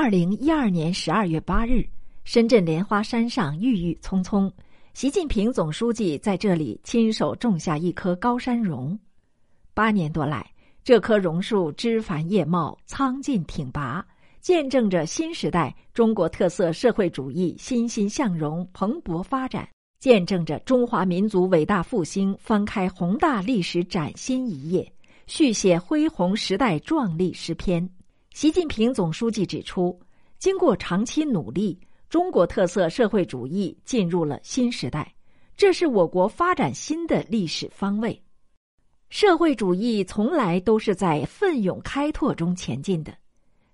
二零一二年十二月八日，深圳莲花山上郁郁葱葱，习近平总书记在这里亲手种下一棵高山榕。八年多来，这棵榕树枝繁叶茂，苍劲挺拔，见证着新时代中国特色社会主义欣欣向荣、蓬勃发展，见证着中华民族伟大复兴翻开宏大历史崭新一页，续写恢宏时代壮丽诗篇。习近平总书记指出，经过长期努力，中国特色社会主义进入了新时代，这是我国发展新的历史方位。社会主义从来都是在奋勇开拓中前进的，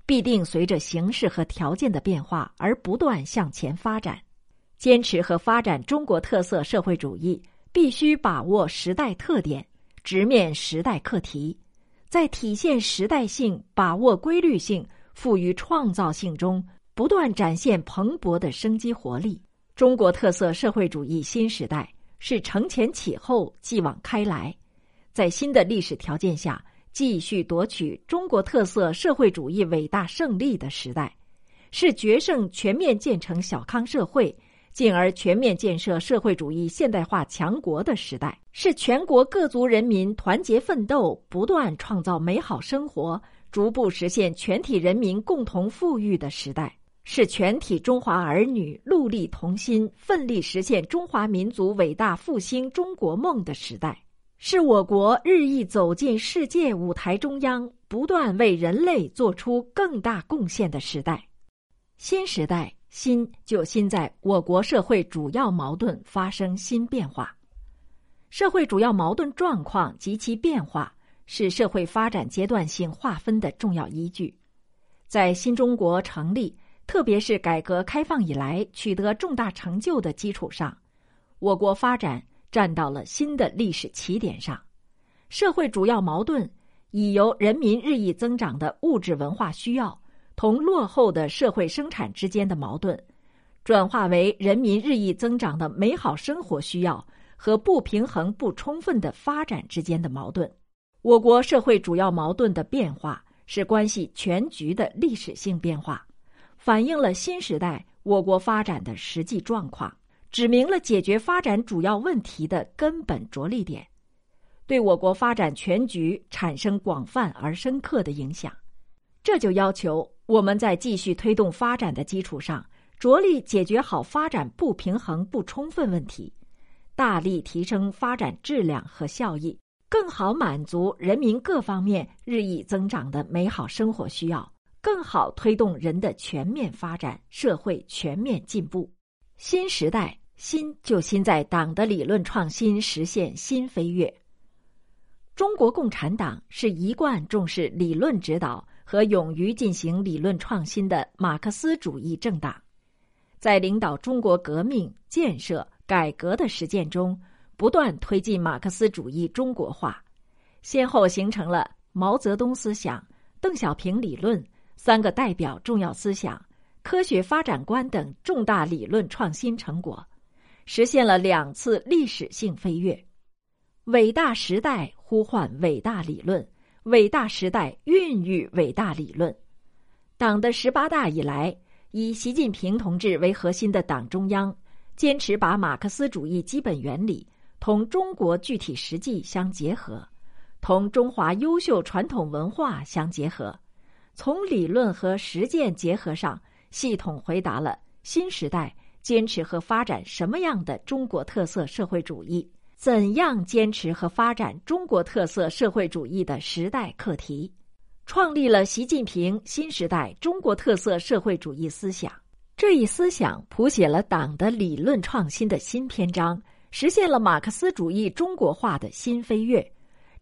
必定随着形势和条件的变化而不断向前发展。坚持和发展中国特色社会主义，必须把握时代特点，直面时代课题。在体现时代性、把握规律性、赋予创造性中，不断展现蓬勃的生机活力。中国特色社会主义新时代是承前启后、继往开来，在新的历史条件下继续夺取中国特色社会主义伟大胜利的时代，是决胜全面建成小康社会。进而全面建设社会主义现代化强国的时代，是全国各族人民团结奋斗、不断创造美好生活、逐步实现全体人民共同富裕的时代，是全体中华儿女戮力同心、奋力实现中华民族伟大复兴中国梦的时代，是我国日益走进世界舞台中央、不断为人类做出更大贡献的时代。新时代。新就新在我国社会主要矛盾发生新变化，社会主要矛盾状况及其变化是社会发展阶段性划分的重要依据。在新中国成立，特别是改革开放以来取得重大成就的基础上，我国发展站到了新的历史起点上，社会主要矛盾已由人民日益增长的物质文化需要。同落后的社会生产之间的矛盾，转化为人民日益增长的美好生活需要和不平衡不充分的发展之间的矛盾。我国社会主要矛盾的变化是关系全局的历史性变化，反映了新时代我国发展的实际状况，指明了解决发展主要问题的根本着力点，对我国发展全局产生广泛而深刻的影响。这就要求。我们在继续推动发展的基础上，着力解决好发展不平衡不充分问题，大力提升发展质量和效益，更好满足人民各方面日益增长的美好生活需要，更好推动人的全面发展、社会全面进步。新时代，新就新在党的理论创新实现新飞跃。中国共产党是一贯重视理论指导。和勇于进行理论创新的马克思主义政党，在领导中国革命、建设、改革的实践中，不断推进马克思主义中国化，先后形成了毛泽东思想、邓小平理论、三个代表重要思想、科学发展观等重大理论创新成果，实现了两次历史性飞跃。伟大时代呼唤伟大理论。伟大时代孕育伟大理论。党的十八大以来，以习近平同志为核心的党中央，坚持把马克思主义基本原理同中国具体实际相结合，同中华优秀传统文化相结合，从理论和实践结合上，系统回答了新时代坚持和发展什么样的中国特色社会主义。怎样坚持和发展中国特色社会主义的时代课题，创立了习近平新时代中国特色社会主义思想。这一思想谱写了党的理论创新的新篇章，实现了马克思主义中国化的新飞跃，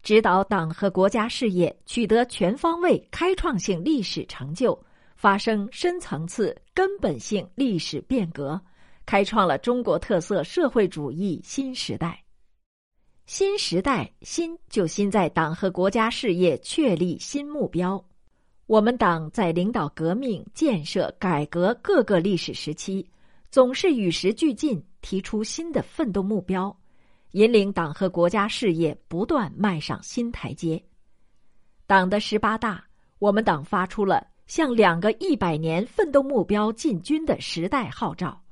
指导党和国家事业取得全方位开创性历史成就，发生深层次根本性历史变革，开创了中国特色社会主义新时代。新时代，新就新在党和国家事业确立新目标。我们党在领导革命、建设、改革各个历史时期，总是与时俱进，提出新的奋斗目标，引领党和国家事业不断迈上新台阶。党的十八大，我们党发出了向两个一百年奋斗目标进军的时代号召。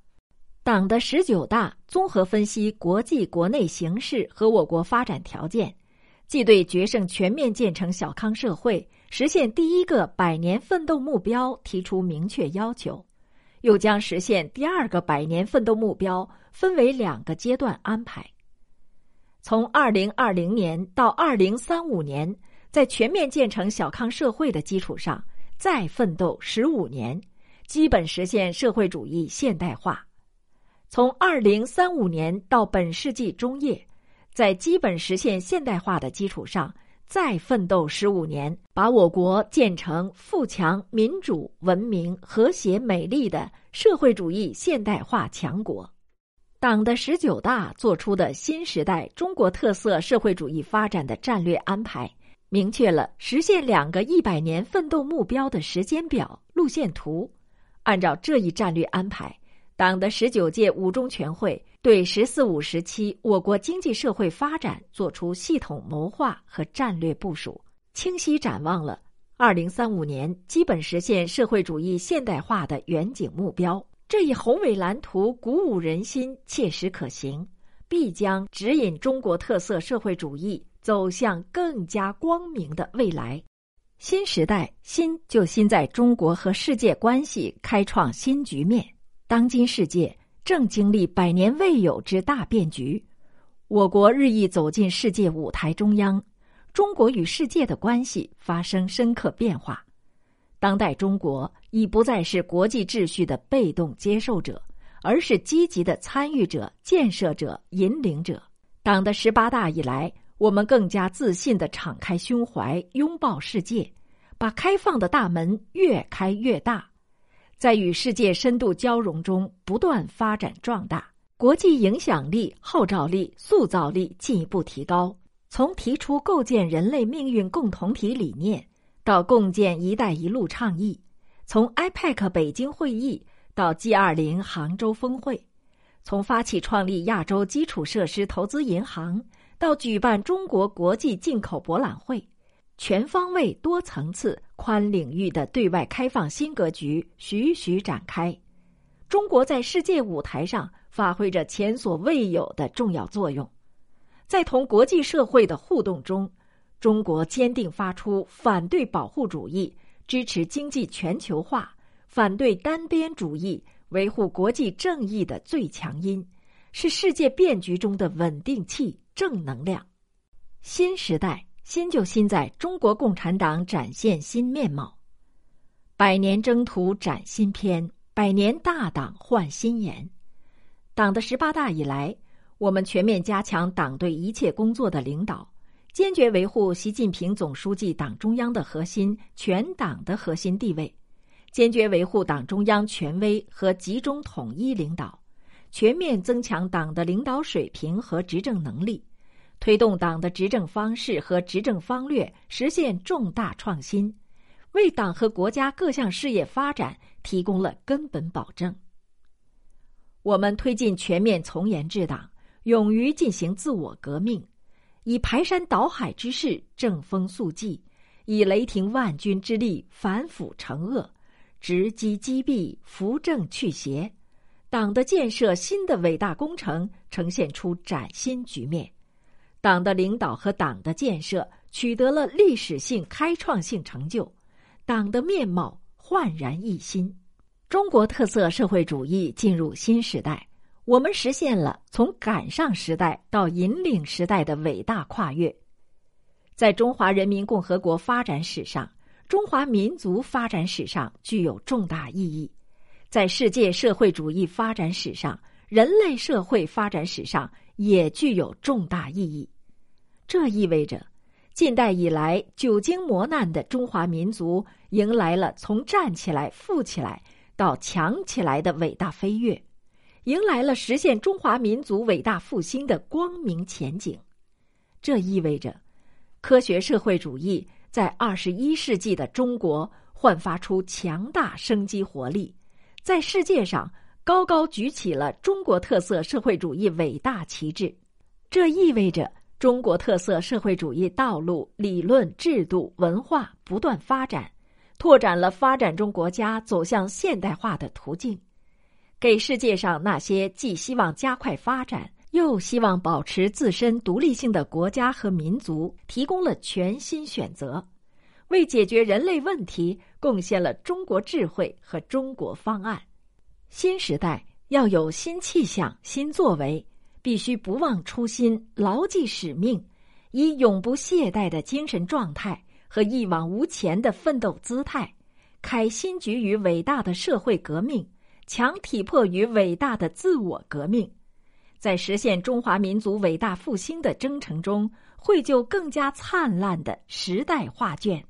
党的十九大综合分析国际国内形势和我国发展条件，既对决胜全面建成小康社会、实现第一个百年奋斗目标提出明确要求，又将实现第二个百年奋斗目标分为两个阶段安排。从二零二零年到二零三五年，在全面建成小康社会的基础上，再奋斗十五年，基本实现社会主义现代化。从二零三五年到本世纪中叶，在基本实现现代化的基础上，再奋斗十五年，把我国建成富强、民主、文明、和谐、美丽的社会主义现代化强国。党的十九大作出的新时代中国特色社会主义发展的战略安排，明确了实现两个一百年奋斗目标的时间表、路线图。按照这一战略安排。党的十九届五中全会对“十四五”时期我国经济社会发展作出系统谋划和战略部署，清晰展望了二零三五年基本实现社会主义现代化的远景目标。这一宏伟蓝图鼓舞人心、切实可行，必将指引中国特色社会主义走向更加光明的未来。新时代，新就新在中国和世界关系开创新局面。当今世界正经历百年未有之大变局，我国日益走进世界舞台中央，中国与世界的关系发生深刻变化。当代中国已不再是国际秩序的被动接受者，而是积极的参与者、建设者、引领者。党的十八大以来，我们更加自信的敞开胸怀，拥抱世界，把开放的大门越开越大。在与世界深度交融中不断发展壮大，国际影响力、号召力、塑造力进一步提高。从提出构建人类命运共同体理念，到共建“一带一路”倡议；从 IPEC 北京会议到 G20 杭州峰会；从发起创立亚洲基础设施投资银行到举办中国国际进口博览会。全方位、多层次、宽领域的对外开放新格局徐徐展开，中国在世界舞台上发挥着前所未有的重要作用。在同国际社会的互动中，中国坚定发出反对保护主义、支持经济全球化、反对单边主义、维护国际正义的最强音，是世界变局中的稳定器、正能量。新时代。新就新在中国共产党展现新面貌，百年征途展新篇，百年大党换新颜。党的十八大以来，我们全面加强党对一切工作的领导，坚决维护习近平总书记党中央的核心、全党的核心地位，坚决维护党中央权威和集中统一领导，全面增强党的领导水平和执政能力。推动党的执政方式和执政方略实现重大创新，为党和国家各项事业发展提供了根本保证。我们推进全面从严治党，勇于进行自我革命，以排山倒海之势正风肃纪，以雷霆万钧之力反腐惩恶，直击击毙，扶正去邪，党的建设新的伟大工程呈现出崭新局面。党的领导和党的建设取得了历史性、开创性成就，党的面貌焕然一新。中国特色社会主义进入新时代，我们实现了从赶上时代到引领时代的伟大跨越。在中华人民共和国发展史上，中华民族发展史上具有重大意义；在世界社会主义发展史上，人类社会发展史上也具有重大意义。这意味着，近代以来久经磨难的中华民族迎来了从站起来、富起来到强起来的伟大飞跃，迎来了实现中华民族伟大复兴的光明前景。这意味着，科学社会主义在二十一世纪的中国焕发出强大生机活力，在世界上高高举起了中国特色社会主义伟大旗帜。这意味着。中国特色社会主义道路、理论、制度、文化不断发展，拓展了发展中国家走向现代化的途径，给世界上那些既希望加快发展又希望保持自身独立性的国家和民族提供了全新选择，为解决人类问题贡献了中国智慧和中国方案。新时代要有新气象、新作为，必须不忘初心，牢记使命，以永不懈怠的精神状态和一往无前的奋斗姿态，开新局于伟大的社会革命，强体魄于伟大的自我革命，在实现中华民族伟大复兴的征程中，绘就更加灿烂的时代画卷。